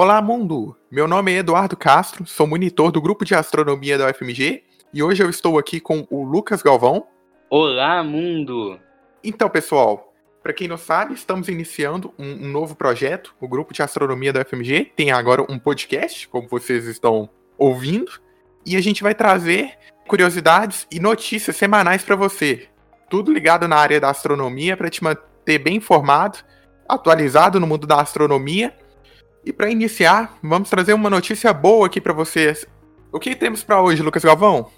Olá, mundo! Meu nome é Eduardo Castro, sou monitor do grupo de astronomia da UFMG e hoje eu estou aqui com o Lucas Galvão. Olá, mundo! Então, pessoal, para quem não sabe, estamos iniciando um, um, novo projeto. O grupo de astronomia da UFMG tem agora um podcast, como vocês estão ouvindo, e a gente vai trazer curiosidades e notícias semanais para você. Tudo ligado na área da astronomia para te manter bem informado, atualizado no mundo da astronomia e para iniciar, vamos trazer uma notícia boa aqui para vocês. O que temos para hoje, Lucas Galvão?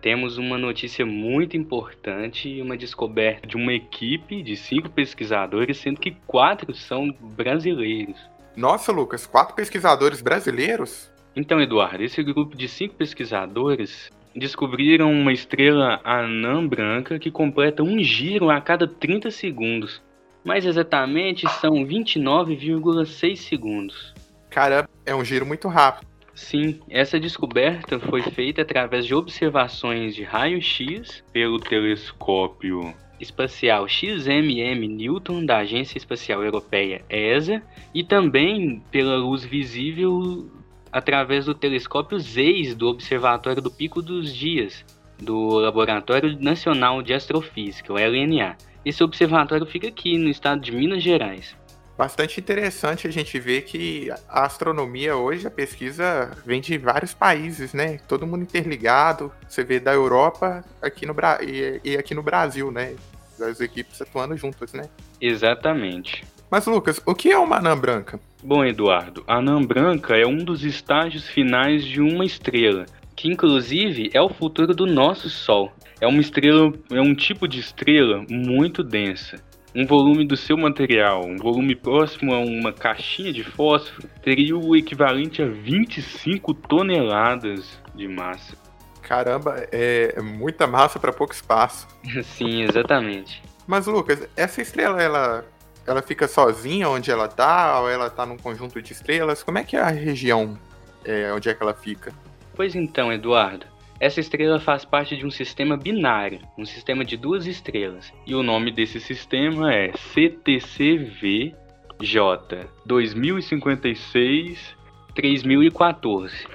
Temos uma notícia muito importante e uma descoberta de uma equipe de cinco pesquisadores, sendo que quatro são brasileiros. Nossa, Lucas, quatro pesquisadores brasileiros? Então, Eduardo, esse grupo de cinco pesquisadores descobriram uma estrela anã branca que completa um giro a cada 30 segundos. Mais exatamente, são 29,6 segundos. Cara, é um giro muito rápido. Sim, essa descoberta foi feita através de observações de raio-x pelo telescópio espacial XMM Newton da Agência Espacial Europeia ESA e também pela luz visível através do telescópio ZEIS do Observatório do Pico dos Dias do Laboratório Nacional de Astrofísica, o LNA. Esse observatório fica aqui no estado de Minas Gerais. Bastante interessante a gente ver que a astronomia hoje, a pesquisa vem de vários países, né? Todo mundo interligado. Você vê da Europa aqui no Bra e, e aqui no Brasil, né? As equipes atuando juntas, né? Exatamente. Mas, Lucas, o que é uma anã branca? Bom, Eduardo, a anã branca é um dos estágios finais de uma estrela, que inclusive é o futuro do nosso Sol. É uma estrela, é um tipo de estrela muito densa. Um volume do seu material, um volume próximo a uma caixinha de fósforo, teria o equivalente a 25 toneladas de massa. Caramba, é muita massa para pouco espaço. Sim, exatamente. Mas Lucas, essa estrela ela ela fica sozinha onde ela tá ou ela tá num conjunto de estrelas? Como é que é a região é, onde é que ela fica? Pois então, Eduardo. Essa estrela faz parte de um sistema binário, um sistema de duas estrelas, e o nome desse sistema é CTCVJ 2056 3014.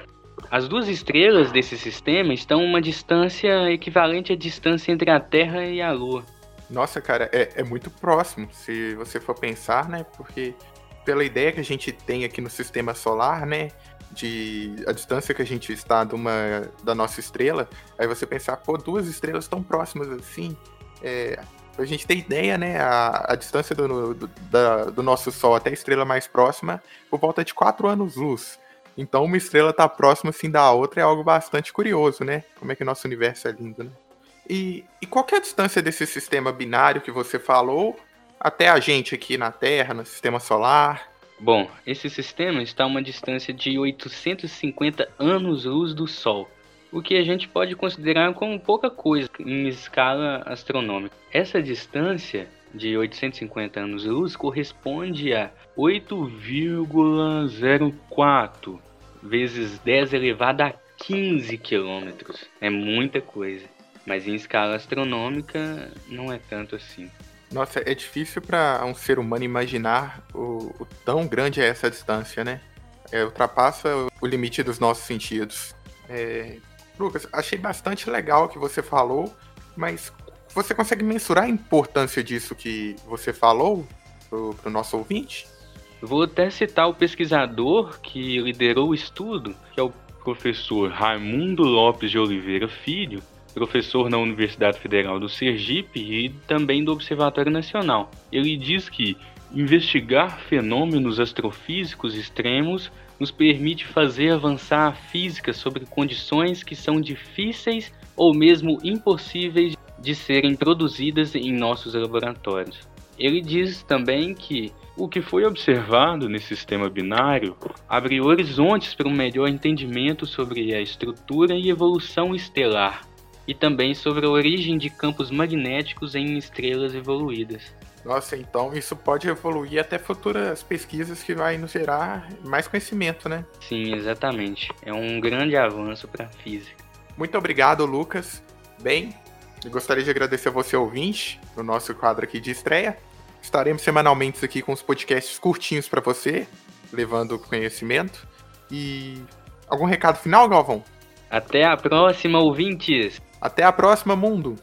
As duas estrelas desse sistema estão a uma distância equivalente à distância entre a Terra e a Lua. Nossa, cara, é, é muito próximo, se você for pensar, né? Porque pela ideia que a gente tem aqui no sistema solar, né? De a distância que a gente está de uma, da nossa estrela, aí você pensar, pô, duas estrelas tão próximas assim, é, a gente ter ideia, né, a, a distância do, do, da, do nosso Sol até a estrela mais próxima, por volta de quatro anos-luz. Então, uma estrela tá próxima assim da outra é algo bastante curioso, né? Como é que nosso universo é lindo, né? E, e qual é a distância desse sistema binário que você falou até a gente aqui na Terra, no sistema solar? Bom, esse sistema está a uma distância de 850 anos-luz do Sol, o que a gente pode considerar como pouca coisa em escala astronômica. Essa distância de 850 anos-luz corresponde a 8,04 vezes 10 elevado a 15 quilômetros. É muita coisa, mas em escala astronômica não é tanto assim. Nossa, é difícil para um ser humano imaginar o, o, tão grande é essa distância, né? É, ultrapassa o limite dos nossos sentidos. É, Lucas, achei bastante legal o que você falou, mas você consegue mensurar a importância disso que você falou para o nosso ouvinte? Vou até citar o pesquisador que liderou o estudo, que é o professor Raimundo Lopes de Oliveira Filho, professor na Universidade Federal do Sergipe e também do Observatório Nacional. Ele diz que investigar fenômenos astrofísicos extremos nos permite fazer avançar a física sobre condições que são difíceis ou mesmo impossíveis de serem produzidas em nossos laboratórios. Ele diz também que o que foi observado nesse sistema binário abre horizontes para um melhor entendimento sobre a estrutura e evolução estelar, e também sobre a origem de campos magnéticos em estrelas evoluídas. Nossa, então isso pode evoluir até futuras pesquisas que vai nos gerar mais conhecimento, né? Sim, exatamente. É um grande avanço para a física. Muito obrigado, Lucas. Bem, eu gostaria de agradecer a você, ouvinte, no nosso quadro aqui de estreia. Estaremos semanalmente aqui com os podcasts curtinhos para você. levando conhecimento. E algum recado final, Galvão? Até a próxima, ouvintes! Até a próxima, mundo!